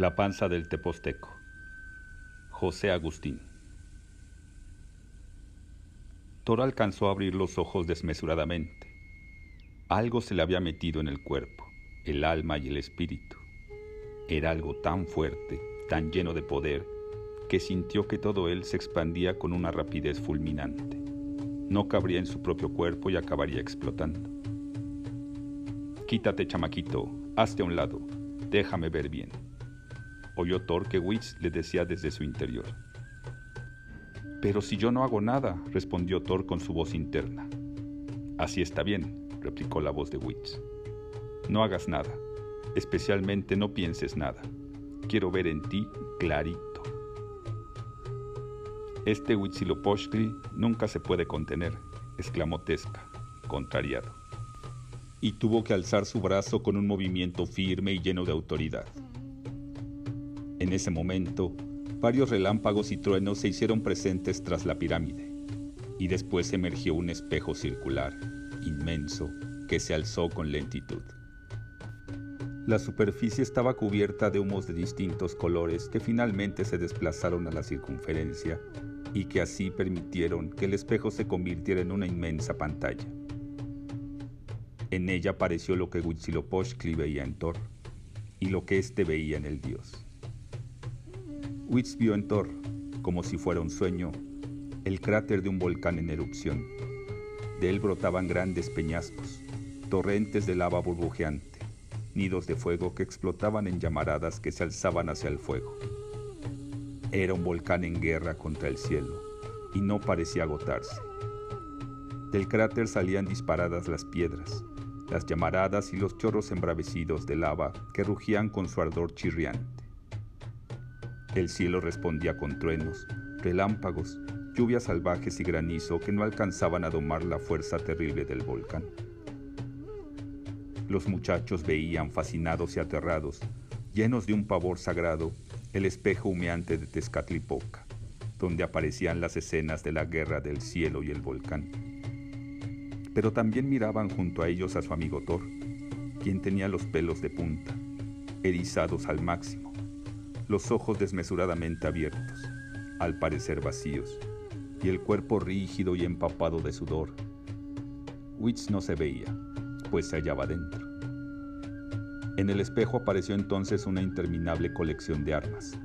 La panza del Teposteco. José Agustín. Thor alcanzó a abrir los ojos desmesuradamente. Algo se le había metido en el cuerpo, el alma y el espíritu. Era algo tan fuerte, tan lleno de poder, que sintió que todo él se expandía con una rapidez fulminante. No cabría en su propio cuerpo y acabaría explotando. Quítate, chamaquito, hazte a un lado, déjame ver bien oyó Thor que Witz le decía desde su interior. Pero si yo no hago nada, respondió Thor con su voz interna. Así está bien, replicó la voz de Witz. No hagas nada, especialmente no pienses nada. Quiero ver en ti clarito. Este Huitzilopochtli nunca se puede contener, exclamó Tesca, contrariado. Y tuvo que alzar su brazo con un movimiento firme y lleno de autoridad. En ese momento, varios relámpagos y truenos se hicieron presentes tras la pirámide, y después emergió un espejo circular, inmenso, que se alzó con lentitud. La superficie estaba cubierta de humos de distintos colores que finalmente se desplazaron a la circunferencia y que así permitieron que el espejo se convirtiera en una inmensa pantalla. En ella apareció lo que Huitzilopochtli veía en Thor y lo que éste veía en el dios. Witz vio en Thor, como si fuera un sueño, el cráter de un volcán en erupción. De él brotaban grandes peñascos, torrentes de lava burbujeante, nidos de fuego que explotaban en llamaradas que se alzaban hacia el fuego. Era un volcán en guerra contra el cielo y no parecía agotarse. Del cráter salían disparadas las piedras, las llamaradas y los chorros embravecidos de lava que rugían con su ardor chirriante. El cielo respondía con truenos, relámpagos, lluvias salvajes y granizo que no alcanzaban a domar la fuerza terrible del volcán. Los muchachos veían fascinados y aterrados, llenos de un pavor sagrado, el espejo humeante de Tezcatlipoca, donde aparecían las escenas de la guerra del cielo y el volcán. Pero también miraban junto a ellos a su amigo Thor, quien tenía los pelos de punta, erizados al máximo los ojos desmesuradamente abiertos, al parecer vacíos, y el cuerpo rígido y empapado de sudor. Witz no se veía, pues se hallaba dentro. En el espejo apareció entonces una interminable colección de armas.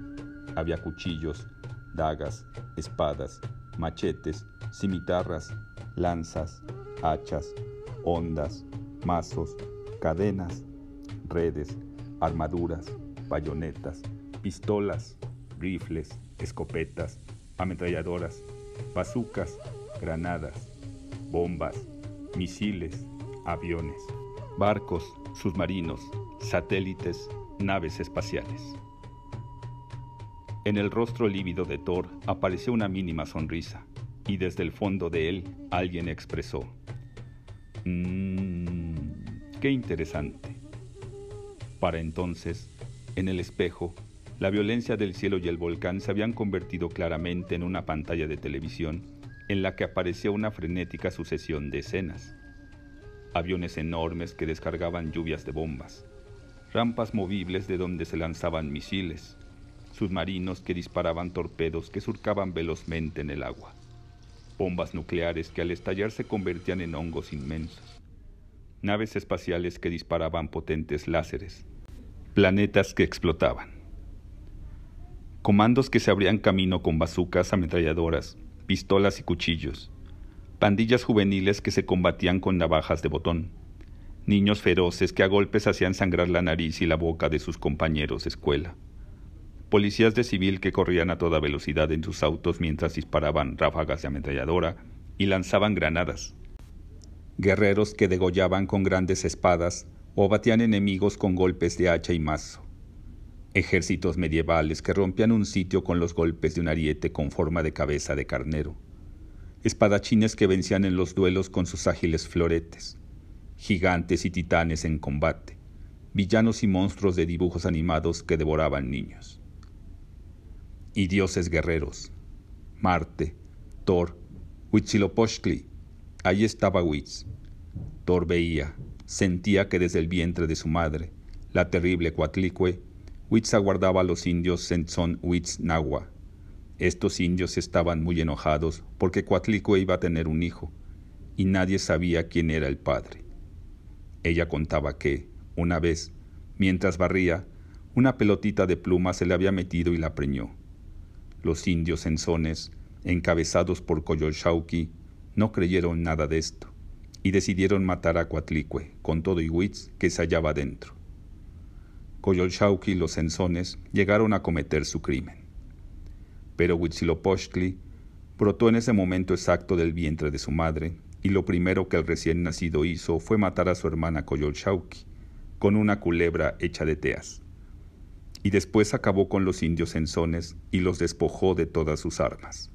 Había cuchillos, dagas, espadas, machetes, cimitarras, lanzas, hachas, ondas, mazos, cadenas, redes, armaduras, bayonetas, pistolas, rifles, escopetas, ametralladoras, bazucas, granadas, bombas, misiles, aviones, barcos, submarinos, satélites, naves espaciales. En el rostro lívido de Thor apareció una mínima sonrisa, y desde el fondo de él alguien expresó, Mmm, qué interesante. Para entonces, en el espejo, la violencia del cielo y el volcán se habían convertido claramente en una pantalla de televisión en la que aparecía una frenética sucesión de escenas. Aviones enormes que descargaban lluvias de bombas, rampas movibles de donde se lanzaban misiles, submarinos que disparaban torpedos que surcaban velozmente en el agua, bombas nucleares que al estallar se convertían en hongos inmensos, naves espaciales que disparaban potentes láseres, planetas que explotaban comandos que se abrían camino con bazucas, ametralladoras, pistolas y cuchillos, pandillas juveniles que se combatían con navajas de botón, niños feroces que a golpes hacían sangrar la nariz y la boca de sus compañeros de escuela, policías de civil que corrían a toda velocidad en sus autos mientras disparaban ráfagas de ametralladora y lanzaban granadas, guerreros que degollaban con grandes espadas o batían enemigos con golpes de hacha y mazo ejércitos medievales que rompían un sitio con los golpes de un ariete con forma de cabeza de carnero, espadachines que vencían en los duelos con sus ágiles floretes, gigantes y titanes en combate, villanos y monstruos de dibujos animados que devoraban niños. Y dioses guerreros, Marte, Thor, Huitzilopochtli, ahí estaba Huitz. Thor veía, sentía que desde el vientre de su madre, la terrible Coatlicue, Huitz aguardaba a los indios Senzón Huitz Nahua. Estos indios estaban muy enojados porque Coatlicue iba a tener un hijo, y nadie sabía quién era el padre. Ella contaba que, una vez, mientras barría, una pelotita de pluma se le había metido y la preñó. Los indios enzones, encabezados por Coyolxauqui, no creyeron nada de esto y decidieron matar a Coatlicue con todo y Huitz que se hallaba dentro. Coyolxauqui y los enzones llegaron a cometer su crimen. Pero Huitzilopochtli brotó en ese momento exacto del vientre de su madre y lo primero que el recién nacido hizo fue matar a su hermana Coyolxauqui con una culebra hecha de teas. Y después acabó con los indios enzones y los despojó de todas sus armas.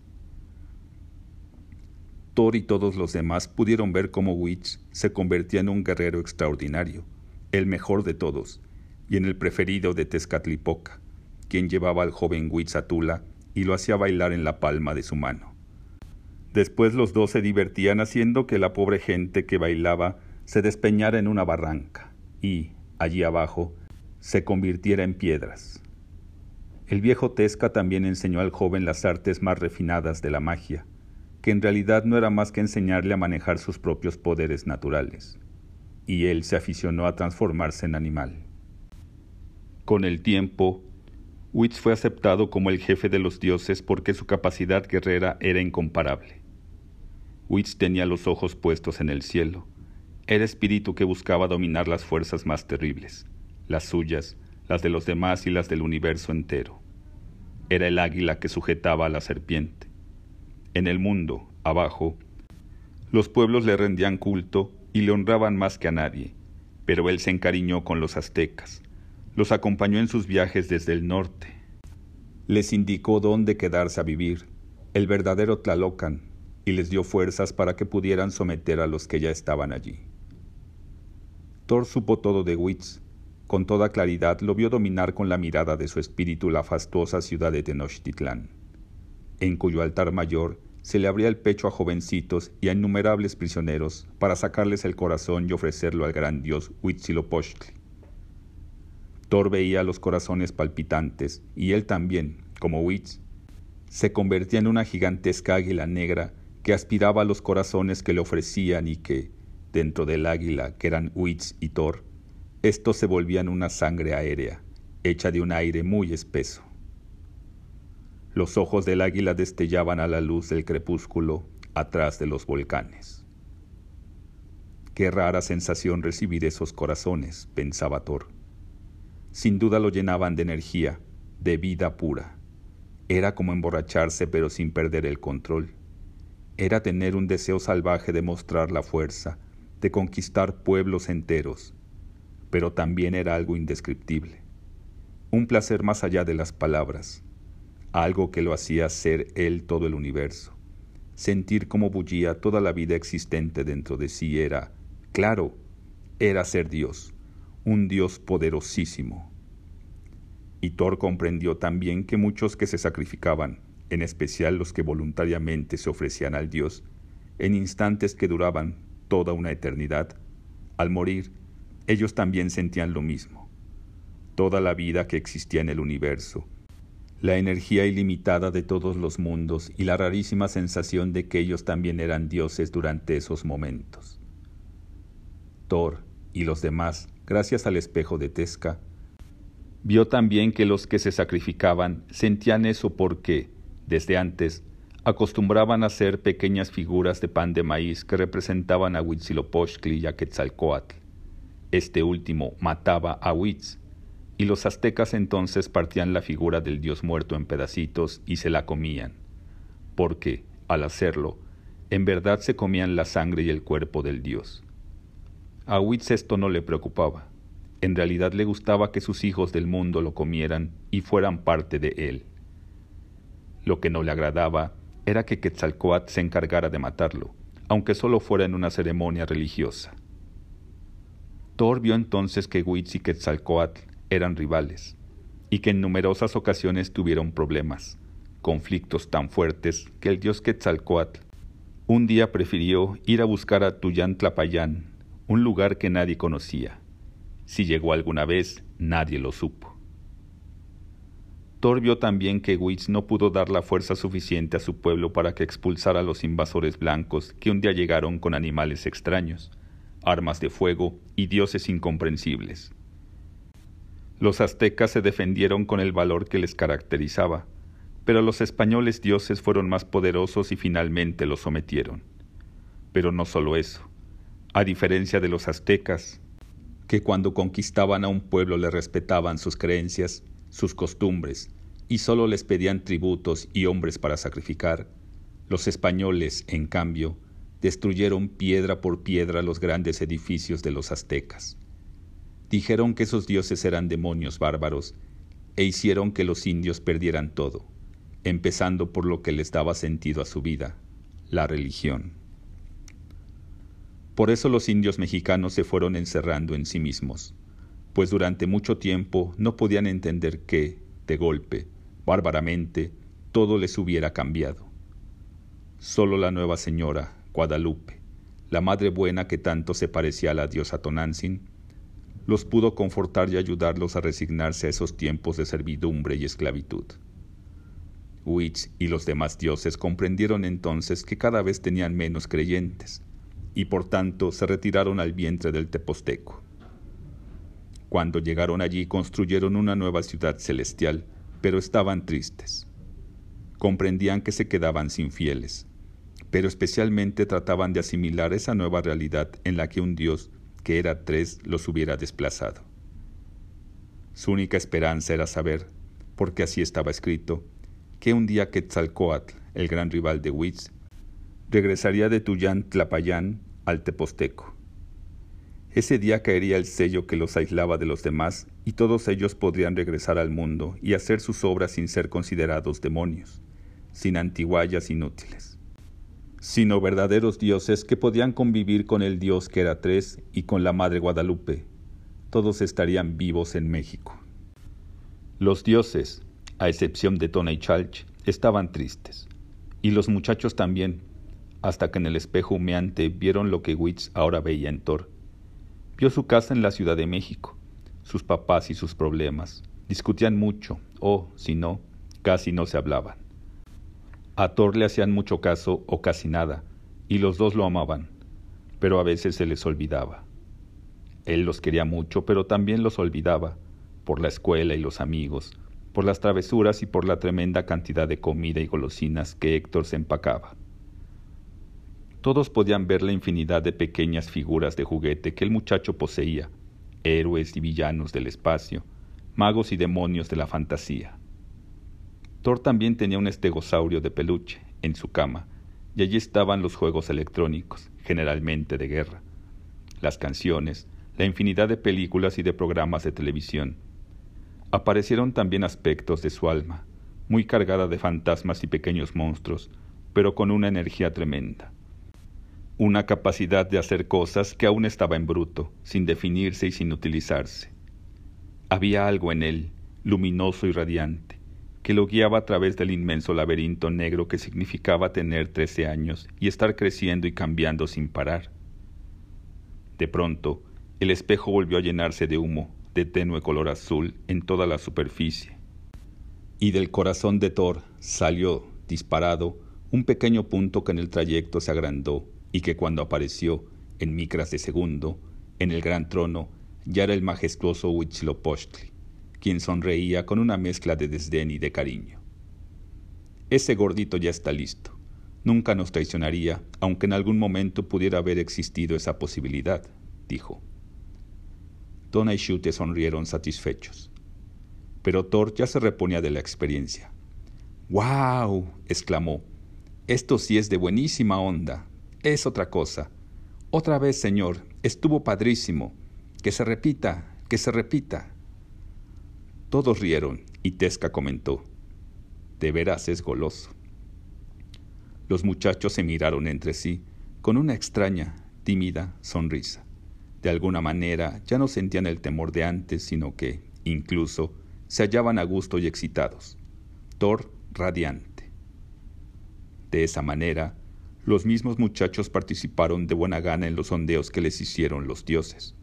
Thor y todos los demás pudieron ver cómo Witch se convertía en un guerrero extraordinario, el mejor de todos, y en el preferido de Tezcatlipoca, quien llevaba al joven Witch a Tula y lo hacía bailar en la palma de su mano. Después los dos se divertían haciendo que la pobre gente que bailaba se despeñara en una barranca y, allí abajo, se convirtiera en piedras. El viejo Tesca también enseñó al joven las artes más refinadas de la magia, que en realidad no era más que enseñarle a manejar sus propios poderes naturales, y él se aficionó a transformarse en animal. Con el tiempo, Witz fue aceptado como el jefe de los dioses porque su capacidad guerrera era incomparable. Witz tenía los ojos puestos en el cielo. Era espíritu que buscaba dominar las fuerzas más terribles, las suyas, las de los demás y las del universo entero. Era el águila que sujetaba a la serpiente. En el mundo, abajo, los pueblos le rendían culto y le honraban más que a nadie, pero él se encariñó con los aztecas, los acompañó en sus viajes desde el norte, les indicó dónde quedarse a vivir, el verdadero Tlalocan, y les dio fuerzas para que pudieran someter a los que ya estaban allí. Thor supo todo de Witz. Con toda claridad lo vio dominar con la mirada de su espíritu la fastuosa ciudad de Tenochtitlán, en cuyo altar mayor se le abría el pecho a jovencitos y a innumerables prisioneros para sacarles el corazón y ofrecerlo al gran dios Huitzilopochtli. Thor veía los corazones palpitantes y él también, como Huitz, se convertía en una gigantesca águila negra que aspiraba a los corazones que le ofrecían y que, dentro del águila, que eran Huitz y Thor, estos se volvían una sangre aérea, hecha de un aire muy espeso. Los ojos del águila destellaban a la luz del crepúsculo atrás de los volcanes. Qué rara sensación recibir esos corazones, pensaba Thor. Sin duda lo llenaban de energía, de vida pura. Era como emborracharse pero sin perder el control. Era tener un deseo salvaje de mostrar la fuerza, de conquistar pueblos enteros, pero también era algo indescriptible, un placer más allá de las palabras, algo que lo hacía ser él todo el universo. Sentir cómo bullía toda la vida existente dentro de sí era, claro, era ser Dios, un Dios poderosísimo. Y Thor comprendió también que muchos que se sacrificaban, en especial los que voluntariamente se ofrecían al Dios, en instantes que duraban toda una eternidad, al morir, ellos también sentían lo mismo. Toda la vida que existía en el universo, la energía ilimitada de todos los mundos y la rarísima sensación de que ellos también eran dioses durante esos momentos. Thor y los demás, gracias al espejo de Tesca, vio también que los que se sacrificaban sentían eso porque, desde antes, acostumbraban a hacer pequeñas figuras de pan de maíz que representaban a Huitzilopochtli y a Quetzalcoatl. Este último mataba a Huitz, y los aztecas entonces partían la figura del dios muerto en pedacitos y se la comían, porque, al hacerlo, en verdad se comían la sangre y el cuerpo del dios. A Huitz esto no le preocupaba. En realidad le gustaba que sus hijos del mundo lo comieran y fueran parte de él. Lo que no le agradaba era que Quetzalcoatl se encargara de matarlo, aunque solo fuera en una ceremonia religiosa. Thor vio entonces que Huitz y Quetzalcoatl eran rivales, y que en numerosas ocasiones tuvieron problemas, conflictos tan fuertes que el dios Quetzalcoatl un día prefirió ir a buscar a Tuyán Tlapayán, un lugar que nadie conocía. Si llegó alguna vez, nadie lo supo. Thor vio también que Witz no pudo dar la fuerza suficiente a su pueblo para que expulsara a los invasores blancos que un día llegaron con animales extraños, armas de fuego y dioses incomprensibles. Los aztecas se defendieron con el valor que les caracterizaba, pero los españoles dioses fueron más poderosos y finalmente los sometieron. Pero no solo eso. A diferencia de los aztecas, que cuando conquistaban a un pueblo le respetaban sus creencias, sus costumbres, y solo les pedían tributos y hombres para sacrificar, los españoles, en cambio, destruyeron piedra por piedra los grandes edificios de los aztecas. Dijeron que esos dioses eran demonios bárbaros e hicieron que los indios perdieran todo, empezando por lo que les daba sentido a su vida, la religión. Por eso los indios mexicanos se fueron encerrando en sí mismos, pues durante mucho tiempo no podían entender que, de golpe, bárbaramente, todo les hubiera cambiado. Solo la nueva señora, Guadalupe, la madre buena que tanto se parecía a la diosa Tonantzin, los pudo confortar y ayudarlos a resignarse a esos tiempos de servidumbre y esclavitud. Huitz y los demás dioses comprendieron entonces que cada vez tenían menos creyentes, y por tanto se retiraron al vientre del Teposteco. Cuando llegaron allí construyeron una nueva ciudad celestial, pero estaban tristes. Comprendían que se quedaban sin fieles, pero especialmente trataban de asimilar esa nueva realidad en la que un Dios, que era tres, los hubiera desplazado. Su única esperanza era saber, porque así estaba escrito, que un día Quetzalcoatl, el gran rival de Huitz, regresaría de Tuyán Tlapayán al Teposteco. Ese día caería el sello que los aislaba de los demás y todos ellos podrían regresar al mundo y hacer sus obras sin ser considerados demonios, sin antiguallas inútiles, sino verdaderos dioses que podían convivir con el Dios que era tres y con la Madre Guadalupe. Todos estarían vivos en México. Los dioses, a excepción de Tona y Chalch, estaban tristes, y los muchachos también, hasta que en el espejo humeante vieron lo que Witz ahora veía en Thor Vio su casa en la Ciudad de México, sus papás y sus problemas. Discutían mucho, o, si no, casi no se hablaban. A Thor le hacían mucho caso o casi nada, y los dos lo amaban, pero a veces se les olvidaba. Él los quería mucho, pero también los olvidaba, por la escuela y los amigos, por las travesuras y por la tremenda cantidad de comida y golosinas que Héctor se empacaba. Todos podían ver la infinidad de pequeñas figuras de juguete que el muchacho poseía, héroes y villanos del espacio, magos y demonios de la fantasía. Thor también tenía un estegosaurio de peluche en su cama, y allí estaban los juegos electrónicos, generalmente de guerra, las canciones, la infinidad de películas y de programas de televisión. Aparecieron también aspectos de su alma, muy cargada de fantasmas y pequeños monstruos, pero con una energía tremenda una capacidad de hacer cosas que aún estaba en bruto, sin definirse y sin utilizarse. Había algo en él, luminoso y radiante, que lo guiaba a través del inmenso laberinto negro que significaba tener trece años y estar creciendo y cambiando sin parar. De pronto, el espejo volvió a llenarse de humo, de tenue color azul, en toda la superficie. Y del corazón de Thor salió, disparado, un pequeño punto que en el trayecto se agrandó y que cuando apareció en micras de segundo, en el gran trono, ya era el majestuoso Huitzilopochtli, quien sonreía con una mezcla de desdén y de cariño. Ese gordito ya está listo. Nunca nos traicionaría, aunque en algún momento pudiera haber existido esa posibilidad, dijo. Tona y Shute sonrieron satisfechos. Pero Thor ya se reponía de la experiencia. ¡Wow! exclamó. Esto sí es de buenísima onda es otra cosa. Otra vez, Señor, estuvo padrísimo. Que se repita, que se repita. Todos rieron y Tesca comentó, de veras es goloso. Los muchachos se miraron entre sí con una extraña, tímida sonrisa. De alguna manera ya no sentían el temor de antes, sino que, incluso, se hallaban a gusto y excitados. Thor radiante. De esa manera, los mismos muchachos participaron de buena gana en los sondeos que les hicieron los dioses.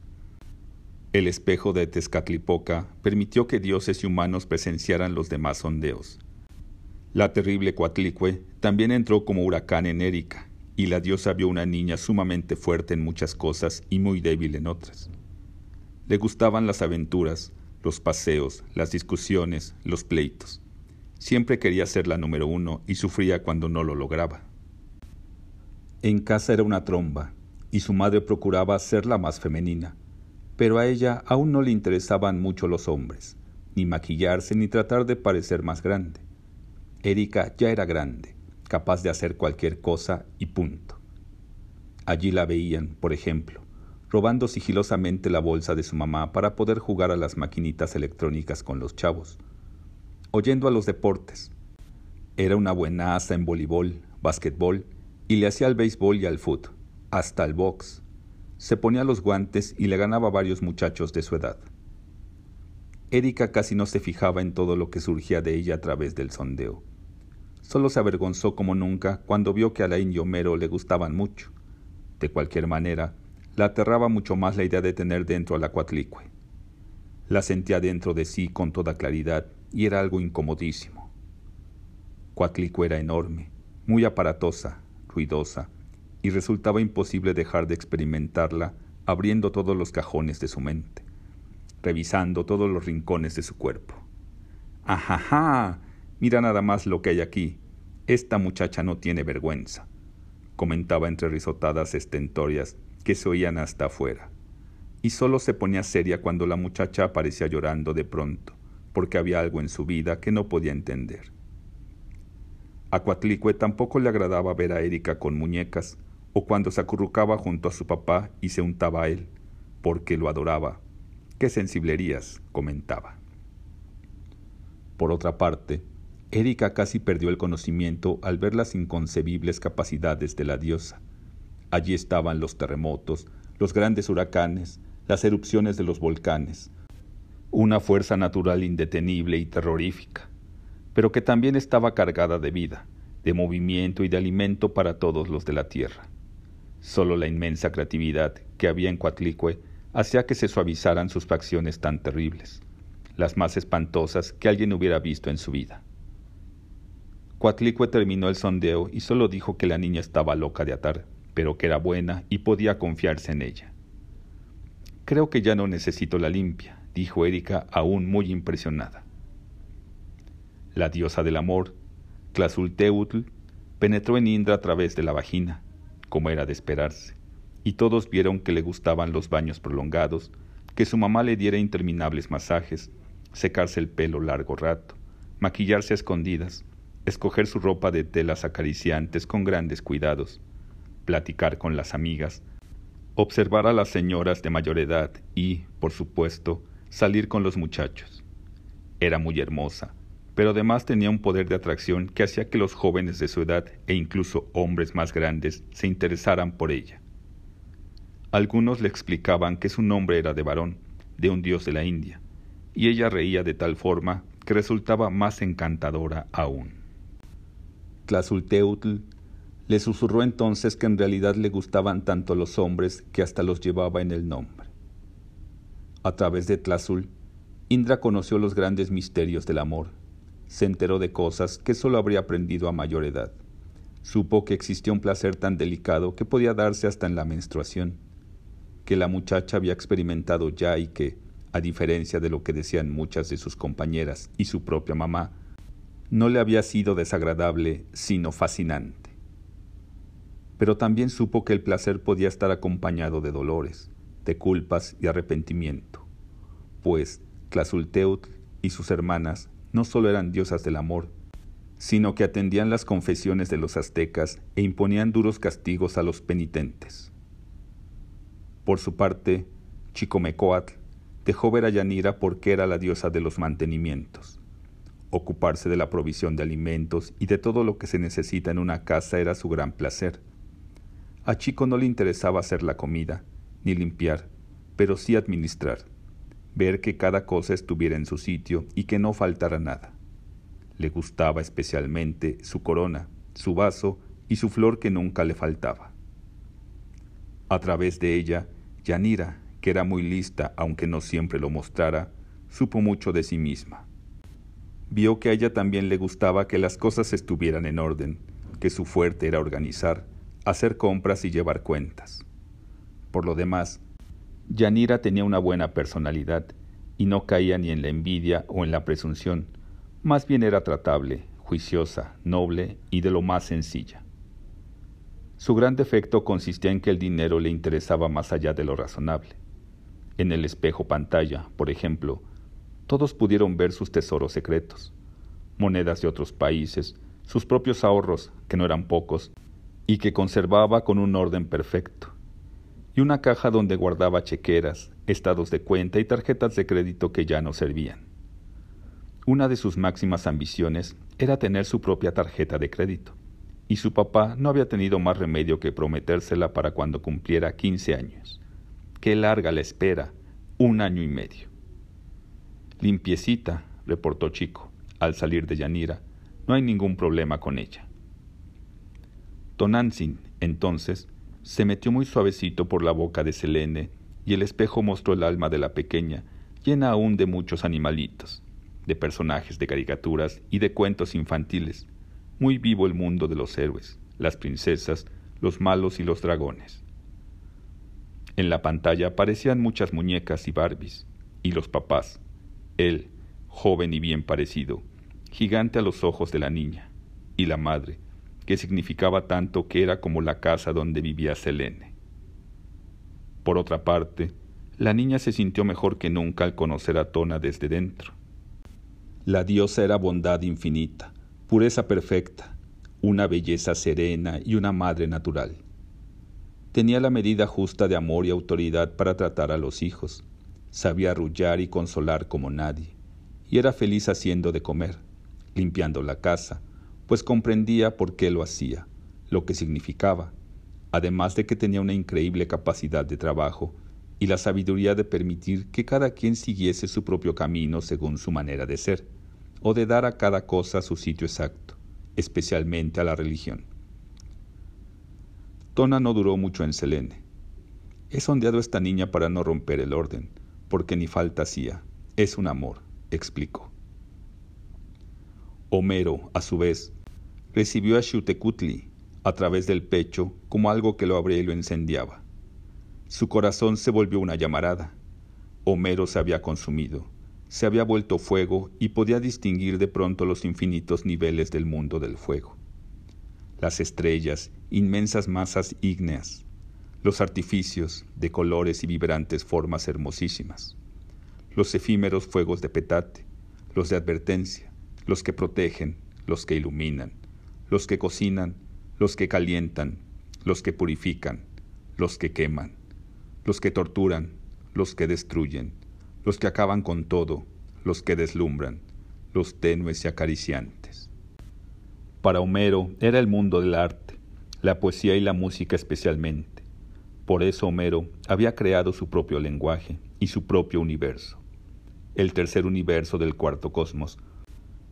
El espejo de Tezcatlipoca permitió que dioses y humanos presenciaran los demás sondeos. La terrible Coatlicue también entró como huracán en Erika, y la diosa vio una niña sumamente fuerte en muchas cosas y muy débil en otras. Le gustaban las aventuras, los paseos, las discusiones, los pleitos. Siempre quería ser la número uno y sufría cuando no lo lograba. En casa era una tromba, y su madre procuraba ser la más femenina, pero a ella aún no le interesaban mucho los hombres, ni maquillarse ni tratar de parecer más grande. Erika ya era grande, capaz de hacer cualquier cosa y punto. Allí la veían, por ejemplo, robando sigilosamente la bolsa de su mamá para poder jugar a las maquinitas electrónicas con los chavos, oyendo a los deportes. Era una buenaza en voleibol, básquetbol y le hacía al béisbol y al fútbol, hasta al box. Se ponía los guantes y le ganaba varios muchachos de su edad. Erika casi no se fijaba en todo lo que surgía de ella a través del sondeo. Solo se avergonzó como nunca cuando vio que a la y Homero le gustaban mucho. De cualquier manera, la aterraba mucho más la idea de tener dentro a la cuatlicue. La sentía dentro de sí con toda claridad y era algo incomodísimo. Cuatlicue era enorme, muy aparatosa, ruidosa, y resultaba imposible dejar de experimentarla abriendo todos los cajones de su mente revisando todos los rincones de su cuerpo. ¡Ajaja! Mira nada más lo que hay aquí. Esta muchacha no tiene vergüenza, comentaba entre risotadas estentorias que se oían hasta afuera. Y solo se ponía seria cuando la muchacha aparecía llorando de pronto, porque había algo en su vida que no podía entender. A Cuatlicue tampoco le agradaba ver a Erika con muñecas, o cuando se acurrucaba junto a su papá y se untaba a él, porque lo adoraba, Qué sensiblerías, comentaba. Por otra parte, Erika casi perdió el conocimiento al ver las inconcebibles capacidades de la diosa. Allí estaban los terremotos, los grandes huracanes, las erupciones de los volcanes, una fuerza natural indetenible y terrorífica, pero que también estaba cargada de vida, de movimiento y de alimento para todos los de la tierra. Solo la inmensa creatividad que había en Coatlicue hacía que se suavizaran sus facciones tan terribles, las más espantosas que alguien hubiera visto en su vida. Coatlicue terminó el sondeo y solo dijo que la niña estaba loca de atar, pero que era buena y podía confiarse en ella. Creo que ya no necesito la limpia, dijo Erika aún muy impresionada. La diosa del amor, Tlazulteutl, penetró en Indra a través de la vagina, como era de esperarse y todos vieron que le gustaban los baños prolongados, que su mamá le diera interminables masajes, secarse el pelo largo rato, maquillarse a escondidas, escoger su ropa de telas acariciantes con grandes cuidados, platicar con las amigas, observar a las señoras de mayor edad y, por supuesto, salir con los muchachos. Era muy hermosa, pero además tenía un poder de atracción que hacía que los jóvenes de su edad e incluso hombres más grandes se interesaran por ella. Algunos le explicaban que su nombre era de varón, de un dios de la India, y ella reía de tal forma que resultaba más encantadora aún. Tlazulteutl le susurró entonces que en realidad le gustaban tanto los hombres que hasta los llevaba en el nombre. A través de Tlazul, Indra conoció los grandes misterios del amor, se enteró de cosas que sólo habría aprendido a mayor edad. Supo que existía un placer tan delicado que podía darse hasta en la menstruación que la muchacha había experimentado ya y que, a diferencia de lo que decían muchas de sus compañeras y su propia mamá, no le había sido desagradable, sino fascinante. Pero también supo que el placer podía estar acompañado de dolores, de culpas y arrepentimiento, pues Tlazulteutl y sus hermanas no solo eran diosas del amor, sino que atendían las confesiones de los aztecas e imponían duros castigos a los penitentes. Por su parte, Chicomecoatl dejó ver a Yanira porque era la diosa de los mantenimientos. Ocuparse de la provisión de alimentos y de todo lo que se necesita en una casa era su gran placer. A Chico no le interesaba hacer la comida, ni limpiar, pero sí administrar, ver que cada cosa estuviera en su sitio y que no faltara nada. Le gustaba especialmente su corona, su vaso y su flor que nunca le faltaba. A través de ella, Yanira, que era muy lista aunque no siempre lo mostrara, supo mucho de sí misma. Vio que a ella también le gustaba que las cosas estuvieran en orden, que su fuerte era organizar, hacer compras y llevar cuentas. Por lo demás, Yanira tenía una buena personalidad y no caía ni en la envidia o en la presunción, más bien era tratable, juiciosa, noble y de lo más sencilla. Su gran defecto consistía en que el dinero le interesaba más allá de lo razonable. En el espejo pantalla, por ejemplo, todos pudieron ver sus tesoros secretos, monedas de otros países, sus propios ahorros, que no eran pocos, y que conservaba con un orden perfecto, y una caja donde guardaba chequeras, estados de cuenta y tarjetas de crédito que ya no servían. Una de sus máximas ambiciones era tener su propia tarjeta de crédito y su papá no había tenido más remedio que prometérsela para cuando cumpliera 15 años. Qué larga la espera, un año y medio. Limpiecita, reportó Chico, al salir de Yanira, no hay ningún problema con ella. Tonantzin, entonces, se metió muy suavecito por la boca de Selene y el espejo mostró el alma de la pequeña, llena aún de muchos animalitos, de personajes de caricaturas y de cuentos infantiles, muy vivo el mundo de los héroes, las princesas, los malos y los dragones. En la pantalla aparecían muchas muñecas y Barbies, y los papás, él, joven y bien parecido, gigante a los ojos de la niña, y la madre, que significaba tanto que era como la casa donde vivía Selene. Por otra parte, la niña se sintió mejor que nunca al conocer a Tona desde dentro. La diosa era bondad infinita, pureza perfecta, una belleza serena y una madre natural. Tenía la medida justa de amor y autoridad para tratar a los hijos, sabía arrullar y consolar como nadie, y era feliz haciendo de comer, limpiando la casa, pues comprendía por qué lo hacía, lo que significaba, además de que tenía una increíble capacidad de trabajo y la sabiduría de permitir que cada quien siguiese su propio camino según su manera de ser o de dar a cada cosa su sitio exacto, especialmente a la religión. Tona no duró mucho en Selene. He sondeado a esta niña para no romper el orden, porque ni falta hacía. Es un amor, explicó. Homero, a su vez, recibió a Xutecutli a través del pecho como algo que lo abría y lo encendiaba. Su corazón se volvió una llamarada. Homero se había consumido se había vuelto fuego y podía distinguir de pronto los infinitos niveles del mundo del fuego. Las estrellas, inmensas masas ígneas, los artificios de colores y vibrantes formas hermosísimas, los efímeros fuegos de petate, los de advertencia, los que protegen, los que iluminan, los que cocinan, los que calientan, los que purifican, los que queman, los que torturan, los que destruyen, los que acaban con todo, los que deslumbran, los tenues y acariciantes. Para Homero era el mundo del arte, la poesía y la música especialmente. Por eso Homero había creado su propio lenguaje y su propio universo, el tercer universo del cuarto cosmos,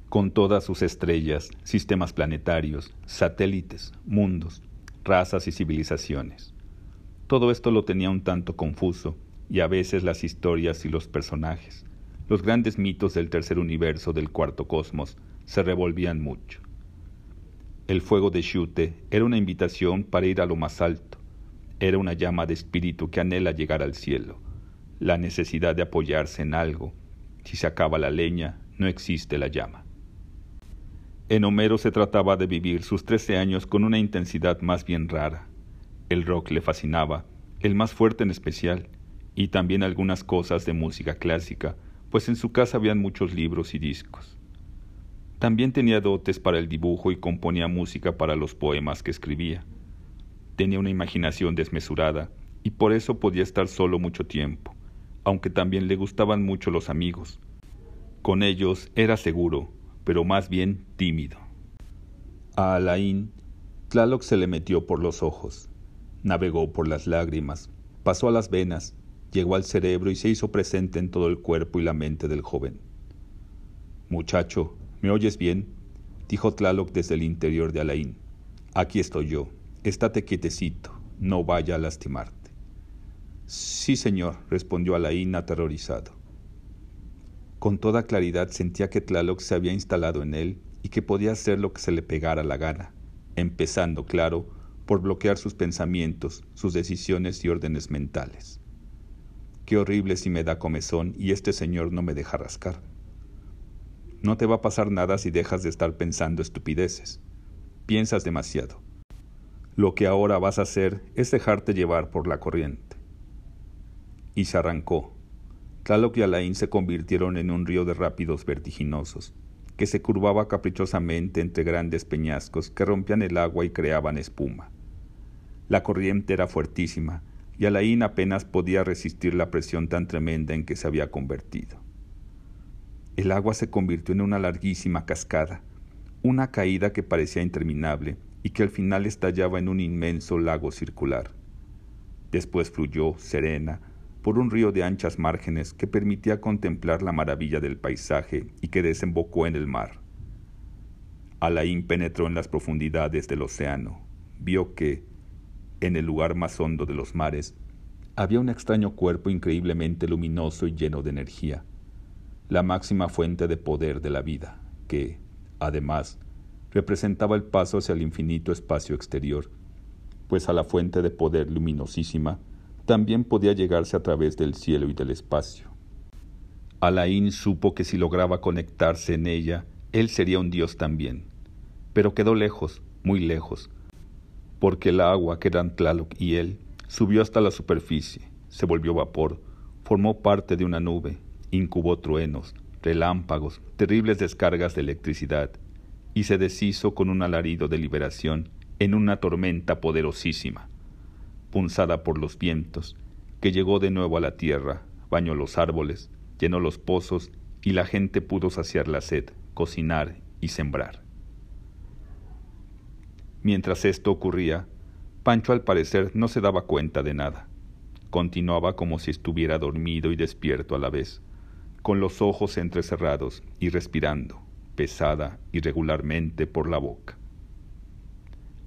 con todas sus estrellas, sistemas planetarios, satélites, mundos, razas y civilizaciones. Todo esto lo tenía un tanto confuso y a veces las historias y los personajes, los grandes mitos del tercer universo del cuarto cosmos, se revolvían mucho. El fuego de Shute era una invitación para ir a lo más alto, era una llama de espíritu que anhela llegar al cielo, la necesidad de apoyarse en algo. Si se acaba la leña, no existe la llama. En Homero se trataba de vivir sus trece años con una intensidad más bien rara. El rock le fascinaba, el más fuerte en especial, y también algunas cosas de música clásica, pues en su casa habían muchos libros y discos. También tenía dotes para el dibujo y componía música para los poemas que escribía. Tenía una imaginación desmesurada y por eso podía estar solo mucho tiempo, aunque también le gustaban mucho los amigos. Con ellos era seguro, pero más bien tímido. A Alain, Tlaloc se le metió por los ojos, navegó por las lágrimas, pasó a las venas, llegó al cerebro y se hizo presente en todo el cuerpo y la mente del joven. Muchacho, ¿me oyes bien? dijo Tlaloc desde el interior de Alain. Aquí estoy yo. Estate quietecito, no vaya a lastimarte. Sí, señor, respondió Alain aterrorizado. Con toda claridad sentía que Tlaloc se había instalado en él y que podía hacer lo que se le pegara la gana, empezando, claro, por bloquear sus pensamientos, sus decisiones y órdenes mentales. Qué horrible si me da comezón y este señor no me deja rascar. No te va a pasar nada si dejas de estar pensando estupideces. Piensas demasiado. Lo que ahora vas a hacer es dejarte llevar por la corriente. Y se arrancó. Tlaloc y Alain se convirtieron en un río de rápidos vertiginosos, que se curvaba caprichosamente entre grandes peñascos que rompían el agua y creaban espuma. La corriente era fuertísima, y Alain apenas podía resistir la presión tan tremenda en que se había convertido. El agua se convirtió en una larguísima cascada, una caída que parecía interminable y que al final estallaba en un inmenso lago circular. Después fluyó, serena, por un río de anchas márgenes que permitía contemplar la maravilla del paisaje y que desembocó en el mar. Alain penetró en las profundidades del océano, vio que, en el lugar más hondo de los mares, había un extraño cuerpo increíblemente luminoso y lleno de energía, la máxima fuente de poder de la vida, que, además, representaba el paso hacia el infinito espacio exterior, pues a la fuente de poder luminosísima también podía llegarse a través del cielo y del espacio. Alain supo que si lograba conectarse en ella, él sería un dios también, pero quedó lejos, muy lejos, porque el agua que eran Tlaloc y él subió hasta la superficie, se volvió vapor, formó parte de una nube, incubó truenos, relámpagos, terribles descargas de electricidad, y se deshizo con un alarido de liberación en una tormenta poderosísima, punzada por los vientos, que llegó de nuevo a la tierra, bañó los árboles, llenó los pozos y la gente pudo saciar la sed, cocinar y sembrar. Mientras esto ocurría, Pancho al parecer no se daba cuenta de nada. Continuaba como si estuviera dormido y despierto a la vez, con los ojos entrecerrados y respirando, pesada y regularmente por la boca.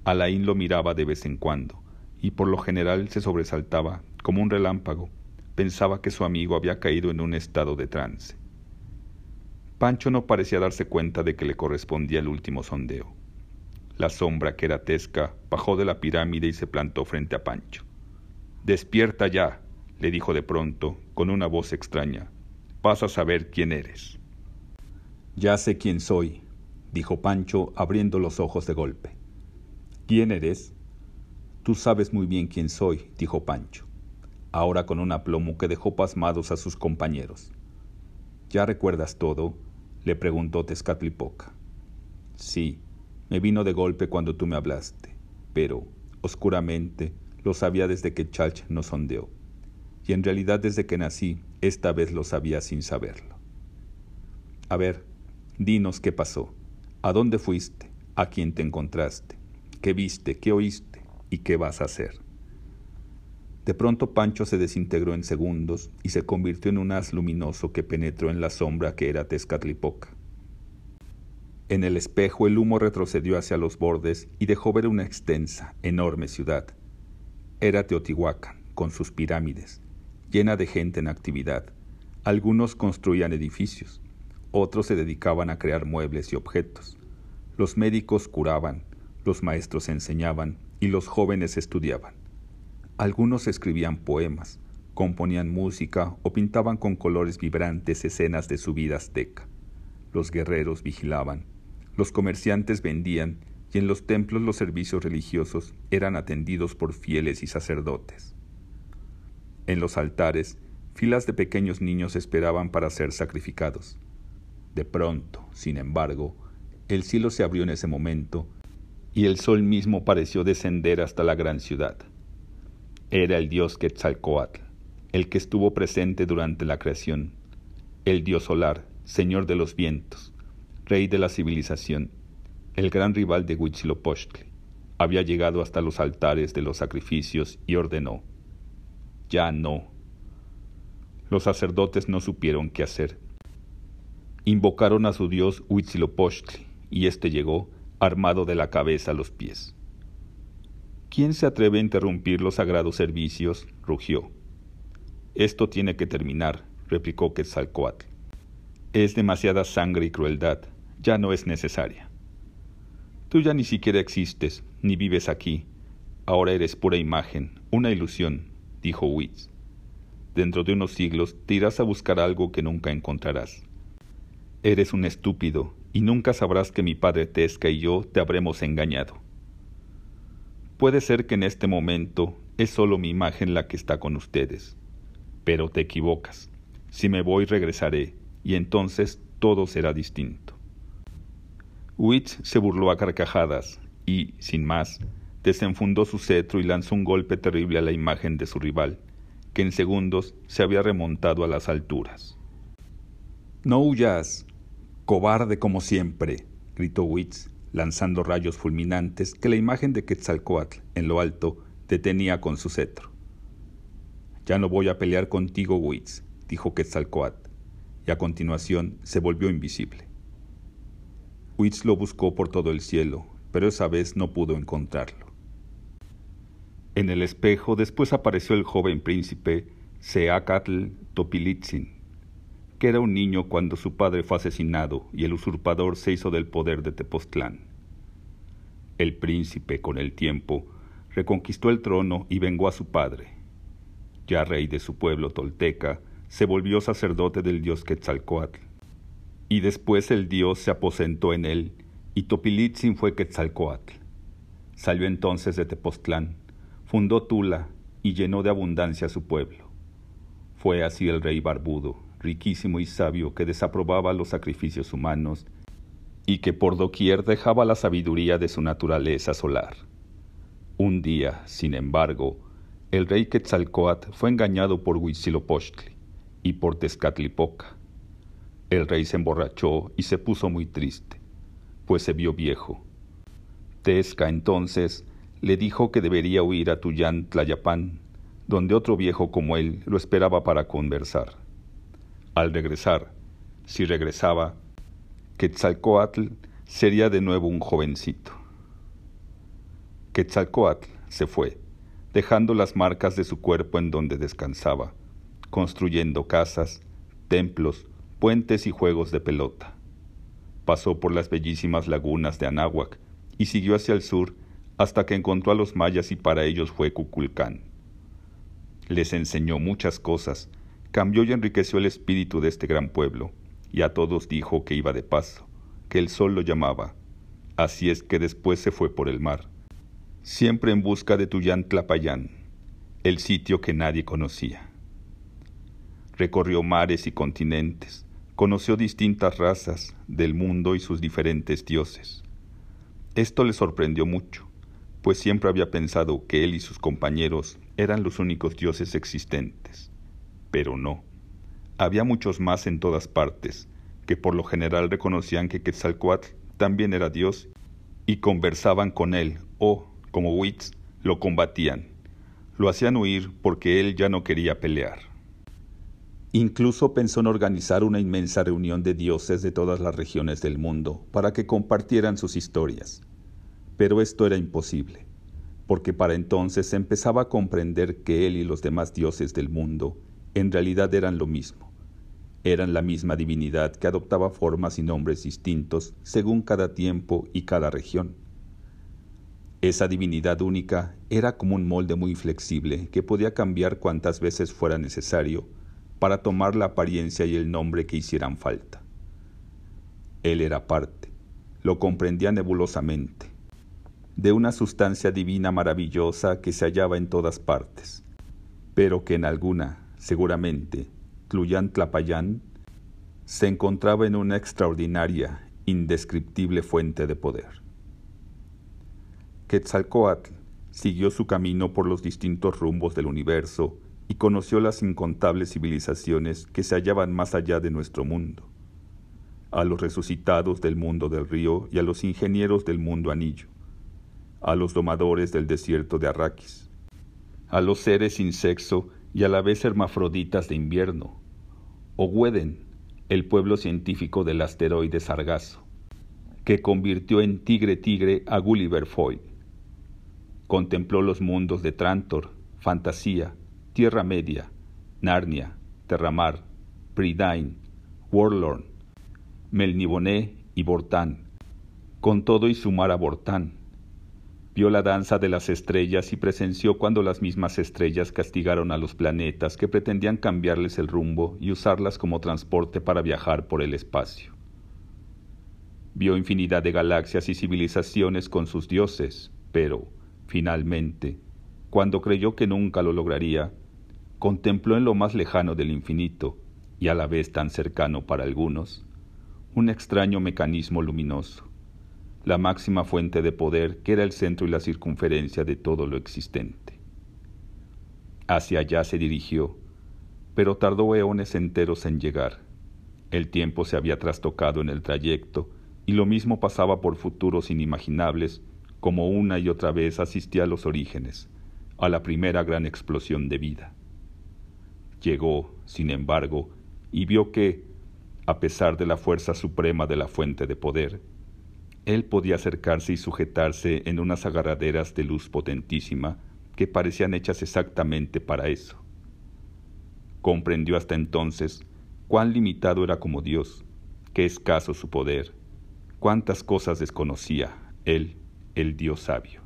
Alain lo miraba de vez en cuando, y por lo general se sobresaltaba como un relámpago. Pensaba que su amigo había caído en un estado de trance. Pancho no parecía darse cuenta de que le correspondía el último sondeo. La sombra que era Tesca bajó de la pirámide y se plantó frente a Pancho. Despierta ya, le dijo de pronto, con una voz extraña. Vas a saber quién eres. Ya sé quién soy, dijo Pancho, abriendo los ojos de golpe. ¿Quién eres? Tú sabes muy bien quién soy, dijo Pancho, ahora con un aplomo que dejó pasmados a sus compañeros. ¿Ya recuerdas todo? le preguntó Tezcatlipoca. Sí, me vino de golpe cuando tú me hablaste, pero, oscuramente, lo sabía desde que Chalch nos sondeó. Y en realidad desde que nací, esta vez lo sabía sin saberlo. A ver, dinos qué pasó. ¿A dónde fuiste? ¿A quién te encontraste? ¿Qué viste? ¿Qué oíste? ¿Y qué vas a hacer? De pronto Pancho se desintegró en segundos y se convirtió en un haz luminoso que penetró en la sombra que era Tezcatlipoca. En el espejo el humo retrocedió hacia los bordes y dejó ver una extensa, enorme ciudad. Era Teotihuacán, con sus pirámides, llena de gente en actividad. Algunos construían edificios, otros se dedicaban a crear muebles y objetos. Los médicos curaban, los maestros enseñaban y los jóvenes estudiaban. Algunos escribían poemas, componían música o pintaban con colores vibrantes escenas de su vida azteca. Los guerreros vigilaban, los comerciantes vendían y en los templos los servicios religiosos eran atendidos por fieles y sacerdotes. En los altares, filas de pequeños niños esperaban para ser sacrificados. De pronto, sin embargo, el cielo se abrió en ese momento y el sol mismo pareció descender hasta la gran ciudad. Era el dios Quetzalcoatl, el que estuvo presente durante la creación, el dios solar, señor de los vientos, rey de la civilización, el gran rival de Huitzilopochtli, había llegado hasta los altares de los sacrificios y ordenó, ya no. Los sacerdotes no supieron qué hacer. Invocaron a su dios Huitzilopochtli, y éste llegó, armado de la cabeza a los pies. ¿Quién se atreve a interrumpir los sagrados servicios? rugió. Esto tiene que terminar, replicó Quetzalcoatl. Es demasiada sangre y crueldad, ya no es necesaria. Tú ya ni siquiera existes, ni vives aquí. Ahora eres pura imagen, una ilusión, dijo Witz. Dentro de unos siglos te irás a buscar algo que nunca encontrarás. Eres un estúpido, y nunca sabrás que mi padre Tesca y yo te habremos engañado. Puede ser que en este momento es solo mi imagen la que está con ustedes, pero te equivocas. Si me voy regresaré, y entonces todo será distinto. Witz se burló a carcajadas y, sin más, desenfundó su cetro y lanzó un golpe terrible a la imagen de su rival, que en segundos se había remontado a las alturas. No huyas, Cobarde como siempre, gritó Witz, lanzando rayos fulminantes que la imagen de Quetzalcoatl en lo alto detenía con su cetro. Ya no voy a pelear contigo, Witz, dijo Quetzalcoatl, y a continuación se volvió invisible. Witz lo buscó por todo el cielo, pero esa vez no pudo encontrarlo. En el espejo después apareció el joven príncipe Seacatl Topilitzin, que era un niño cuando su padre fue asesinado y el usurpador se hizo del poder de Tepoztlán. El príncipe, con el tiempo, reconquistó el trono y vengó a su padre. Ya rey de su pueblo tolteca, se volvió sacerdote del dios Quetzalcoatl. Y después el dios se aposentó en él, y Topilitzin fue Quetzalcoatl. Salió entonces de Tepoztlán, fundó Tula y llenó de abundancia su pueblo. Fue así el rey barbudo, riquísimo y sabio que desaprobaba los sacrificios humanos y que por doquier dejaba la sabiduría de su naturaleza solar. Un día, sin embargo, el rey Quetzalcoatl fue engañado por Huitzilopochtli y por Tezcatlipoca. El rey se emborrachó y se puso muy triste, pues se vio viejo. Tezca entonces le dijo que debería huir a Tuyán Tlayapán, donde otro viejo como él lo esperaba para conversar. Al regresar, si regresaba, Quetzalcoatl sería de nuevo un jovencito. Quetzalcoatl se fue, dejando las marcas de su cuerpo en donde descansaba, construyendo casas, templos, puentes y juegos de pelota. Pasó por las bellísimas lagunas de Anáhuac y siguió hacia el sur hasta que encontró a los mayas y para ellos fue Cuculcán. Les enseñó muchas cosas, cambió y enriqueció el espíritu de este gran pueblo, y a todos dijo que iba de paso, que el sol lo llamaba. Así es que después se fue por el mar, siempre en busca de Tuyán Tlapayán, el sitio que nadie conocía. Recorrió mares y continentes, conoció distintas razas del mundo y sus diferentes dioses. Esto le sorprendió mucho, pues siempre había pensado que él y sus compañeros eran los únicos dioses existentes pero no. Había muchos más en todas partes, que por lo general reconocían que Quetzalcoatl también era Dios y conversaban con él o, como Witz, lo combatían. Lo hacían huir porque él ya no quería pelear. Incluso pensó en organizar una inmensa reunión de dioses de todas las regiones del mundo para que compartieran sus historias. Pero esto era imposible, porque para entonces empezaba a comprender que él y los demás dioses del mundo en realidad eran lo mismo. Eran la misma divinidad que adoptaba formas y nombres distintos según cada tiempo y cada región. Esa divinidad única era como un molde muy flexible que podía cambiar cuantas veces fuera necesario para tomar la apariencia y el nombre que hicieran falta. Él era parte, lo comprendía nebulosamente, de una sustancia divina maravillosa que se hallaba en todas partes, pero que en alguna, Seguramente, Tluyan Tlapayán se encontraba en una extraordinaria, indescriptible fuente de poder. Quetzalcoatl siguió su camino por los distintos rumbos del universo y conoció las incontables civilizaciones que se hallaban más allá de nuestro mundo, a los resucitados del mundo del río y a los ingenieros del mundo anillo, a los domadores del desierto de Arrakis, a los seres sin sexo y a la vez hermafroditas de invierno, o Weden, el pueblo científico del asteroide Sargasso, que convirtió en tigre tigre a Gulliver Foy. Contempló los mundos de Trantor, Fantasía, Tierra Media, Narnia, Terramar, Bridain, Warlorn, Melniboné y Bortán, con todo y sumar a Bortán. Vio la danza de las estrellas y presenció cuando las mismas estrellas castigaron a los planetas que pretendían cambiarles el rumbo y usarlas como transporte para viajar por el espacio. Vio infinidad de galaxias y civilizaciones con sus dioses, pero, finalmente, cuando creyó que nunca lo lograría, contempló en lo más lejano del infinito, y a la vez tan cercano para algunos, un extraño mecanismo luminoso, la máxima fuente de poder que era el centro y la circunferencia de todo lo existente. Hacia allá se dirigió, pero tardó eones enteros en llegar. El tiempo se había trastocado en el trayecto y lo mismo pasaba por futuros inimaginables como una y otra vez asistía a los orígenes, a la primera gran explosión de vida. Llegó, sin embargo, y vio que, a pesar de la fuerza suprema de la fuente de poder, él podía acercarse y sujetarse en unas agarraderas de luz potentísima que parecían hechas exactamente para eso. Comprendió hasta entonces cuán limitado era como Dios, qué escaso su poder, cuántas cosas desconocía él, el Dios sabio.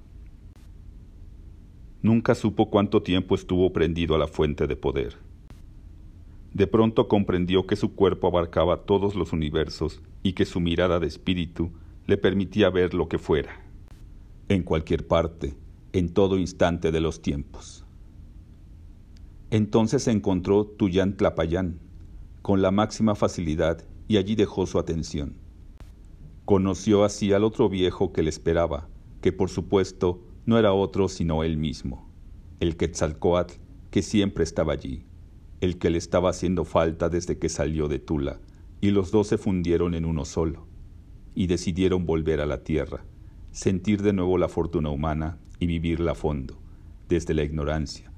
Nunca supo cuánto tiempo estuvo prendido a la fuente de poder. De pronto comprendió que su cuerpo abarcaba todos los universos y que su mirada de espíritu le permitía ver lo que fuera, en cualquier parte, en todo instante de los tiempos. Entonces encontró Tuyán Tlapayán con la máxima facilidad y allí dejó su atención. Conoció así al otro viejo que le esperaba, que por supuesto no era otro sino él mismo, el Quetzalcoatl que siempre estaba allí, el que le estaba haciendo falta desde que salió de Tula, y los dos se fundieron en uno solo y decidieron volver a la tierra, sentir de nuevo la fortuna humana y vivirla a fondo, desde la ignorancia,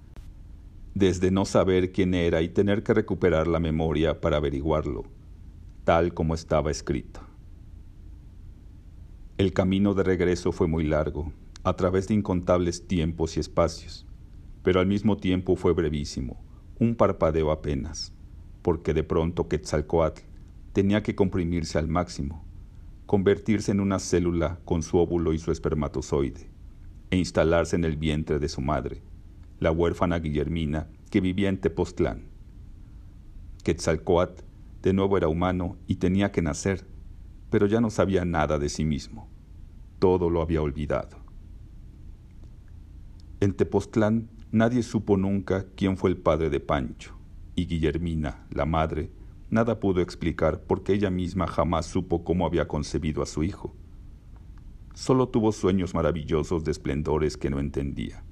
desde no saber quién era y tener que recuperar la memoria para averiguarlo, tal como estaba escrito. El camino de regreso fue muy largo, a través de incontables tiempos y espacios, pero al mismo tiempo fue brevísimo, un parpadeo apenas, porque de pronto Quetzalcoatl tenía que comprimirse al máximo, convertirse en una célula con su óvulo y su espermatozoide, e instalarse en el vientre de su madre, la huérfana Guillermina, que vivía en Tepoztlán. Quetzalcoatl de nuevo era humano y tenía que nacer, pero ya no sabía nada de sí mismo. Todo lo había olvidado. En Tepoztlán nadie supo nunca quién fue el padre de Pancho, y Guillermina, la madre, Nada pudo explicar porque ella misma jamás supo cómo había concebido a su hijo. Solo tuvo sueños maravillosos de esplendores que no entendía.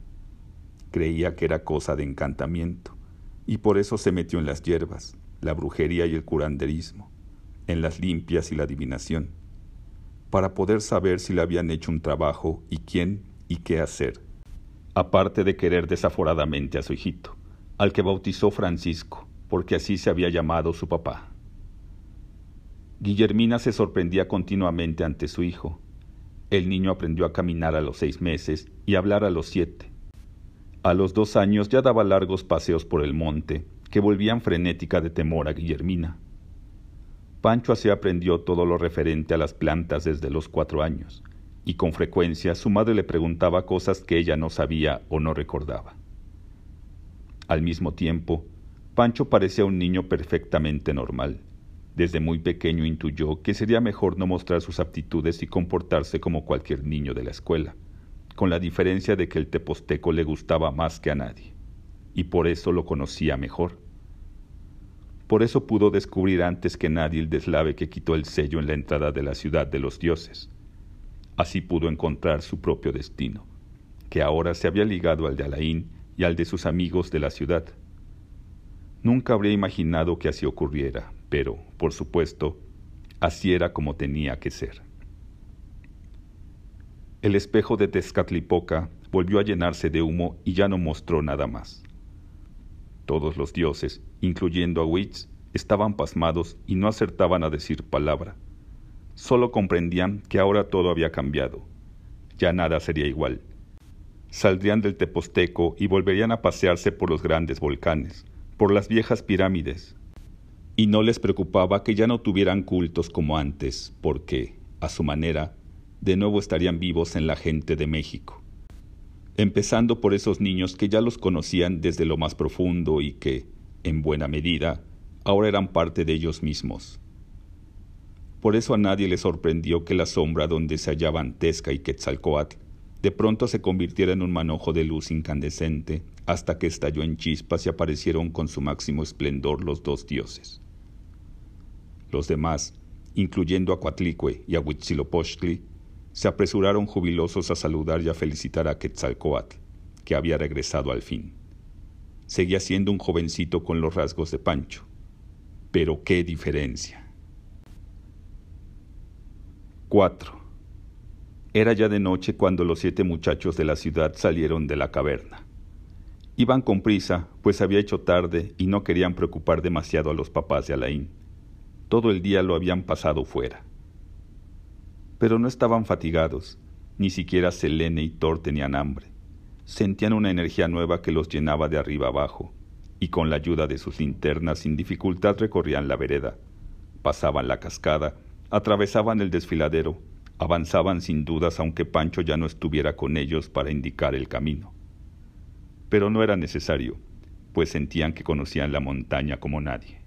Creía que era cosa de encantamiento, y por eso se metió en las hierbas, la brujería y el curanderismo, en las limpias y la adivinación, para poder saber si le habían hecho un trabajo y quién y qué hacer, aparte de querer desaforadamente a su hijito, al que bautizó Francisco, porque así se había llamado su papá. Guillermina se sorprendía continuamente ante su hijo. El niño aprendió a caminar a los seis meses y a hablar a los siete. A los dos años ya daba largos paseos por el monte, que volvían frenética de temor a Guillermina. Pancho así aprendió todo lo referente a las plantas desde los cuatro años, y con frecuencia su madre le preguntaba cosas que ella no sabía o no recordaba. Al mismo tiempo, Pancho parecía un niño perfectamente normal. Desde muy pequeño intuyó que sería mejor no mostrar sus aptitudes y comportarse como cualquier niño de la escuela, con la diferencia de que el teposteco le gustaba más que a nadie, y por eso lo conocía mejor. Por eso pudo descubrir antes que nadie el deslave que quitó el sello en la entrada de la ciudad de los dioses. Así pudo encontrar su propio destino, que ahora se había ligado al de Alaín y al de sus amigos de la ciudad Nunca habría imaginado que así ocurriera, pero, por supuesto, así era como tenía que ser. El espejo de Tezcatlipoca volvió a llenarse de humo y ya no mostró nada más. Todos los dioses, incluyendo a Witz, estaban pasmados y no acertaban a decir palabra. Solo comprendían que ahora todo había cambiado. Ya nada sería igual. Saldrían del Teposteco y volverían a pasearse por los grandes volcanes, por las viejas pirámides, y no les preocupaba que ya no tuvieran cultos como antes, porque, a su manera, de nuevo estarían vivos en la gente de México. Empezando por esos niños que ya los conocían desde lo más profundo y que, en buena medida, ahora eran parte de ellos mismos. Por eso a nadie le sorprendió que la sombra donde se hallaban Tesca y Quetzalcoatl de pronto se convirtiera en un manojo de luz incandescente hasta que estalló en chispas y aparecieron con su máximo esplendor los dos dioses. Los demás, incluyendo a Coatlicue y a Huitzilopochtli, se apresuraron jubilosos a saludar y a felicitar a Quetzalcoatl, que había regresado al fin. Seguía siendo un jovencito con los rasgos de Pancho. Pero qué diferencia. 4. Era ya de noche cuando los siete muchachos de la ciudad salieron de la caverna. Iban con prisa, pues había hecho tarde y no querían preocupar demasiado a los papás de Alain. Todo el día lo habían pasado fuera. Pero no estaban fatigados, ni siquiera Selene y Thor tenían hambre. Sentían una energía nueva que los llenaba de arriba abajo, y con la ayuda de sus linternas sin dificultad recorrían la vereda, pasaban la cascada, atravesaban el desfiladero, avanzaban sin dudas aunque Pancho ya no estuviera con ellos para indicar el camino. Pero no era necesario, pues sentían que conocían la montaña como nadie.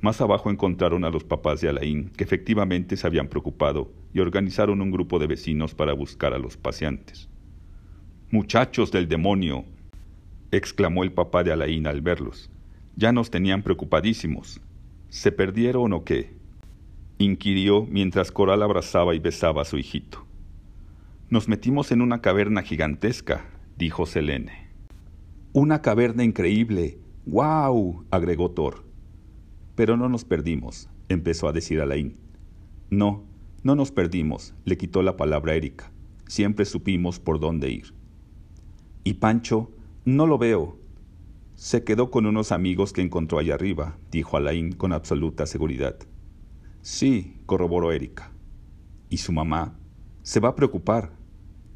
Más abajo encontraron a los papás de Alain, que efectivamente se habían preocupado y organizaron un grupo de vecinos para buscar a los paseantes. Muchachos del demonio, exclamó el papá de Alain al verlos. Ya nos tenían preocupadísimos. ¿Se perdieron o qué? Inquirió mientras Coral abrazaba y besaba a su hijito. Nos metimos en una caverna gigantesca, dijo Selene. Una caverna increíble. ¡Guau! agregó Thor. Pero no nos perdimos, empezó a decir Alain. No, no nos perdimos, le quitó la palabra Erika. Siempre supimos por dónde ir. Y Pancho, no lo veo. Se quedó con unos amigos que encontró allá arriba, dijo Alain con absoluta seguridad. Sí, corroboró Erika. ¿Y su mamá? Se va a preocupar.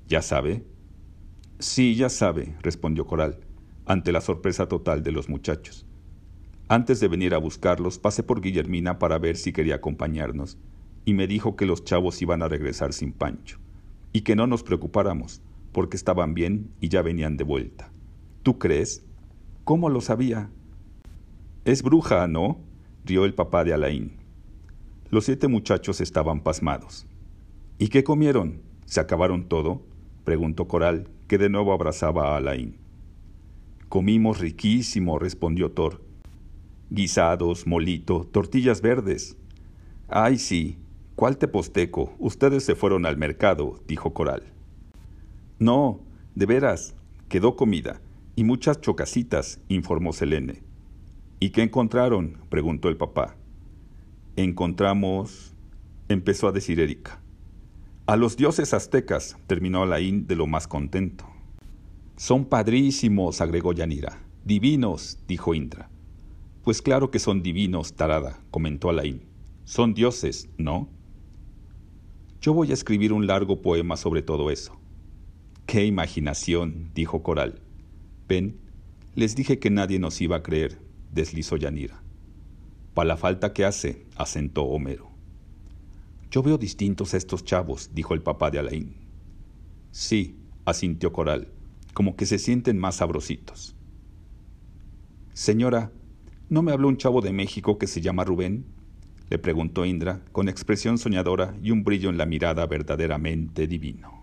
¿Ya sabe? Sí, ya sabe, respondió Coral, ante la sorpresa total de los muchachos. Antes de venir a buscarlos, pasé por Guillermina para ver si quería acompañarnos, y me dijo que los chavos iban a regresar sin Pancho, y que no nos preocupáramos, porque estaban bien y ya venían de vuelta. ¿Tú crees? ¿Cómo lo sabía? Es bruja, ¿no? rió el papá de Alain. Los siete muchachos estaban pasmados. ¿Y qué comieron? ¿Se acabaron todo? preguntó Coral, que de nuevo abrazaba a Alain. Comimos riquísimo, respondió Thor. Guisados, molito, tortillas verdes. Ay, sí. ¿Cuál teposteco? Ustedes se fueron al mercado, dijo Coral. No, de veras, quedó comida y muchas chocasitas, informó Selene. ¿Y qué encontraron? preguntó el papá encontramos, empezó a decir Erika. A los dioses aztecas, terminó Alain de lo más contento. Son padrísimos, agregó Yanira. Divinos, dijo Indra. Pues claro que son divinos, tarada, comentó Alain. Son dioses, ¿no? Yo voy a escribir un largo poema sobre todo eso. ¡Qué imaginación! dijo Coral. Ven, les dije que nadie nos iba a creer, deslizó Yanira. Para la falta que hace, asentó Homero. Yo veo distintos a estos chavos, dijo el papá de Alain. Sí, asintió Coral, como que se sienten más sabrositos. Señora, ¿no me habló un chavo de México que se llama Rubén? le preguntó Indra, con expresión soñadora y un brillo en la mirada verdaderamente divino.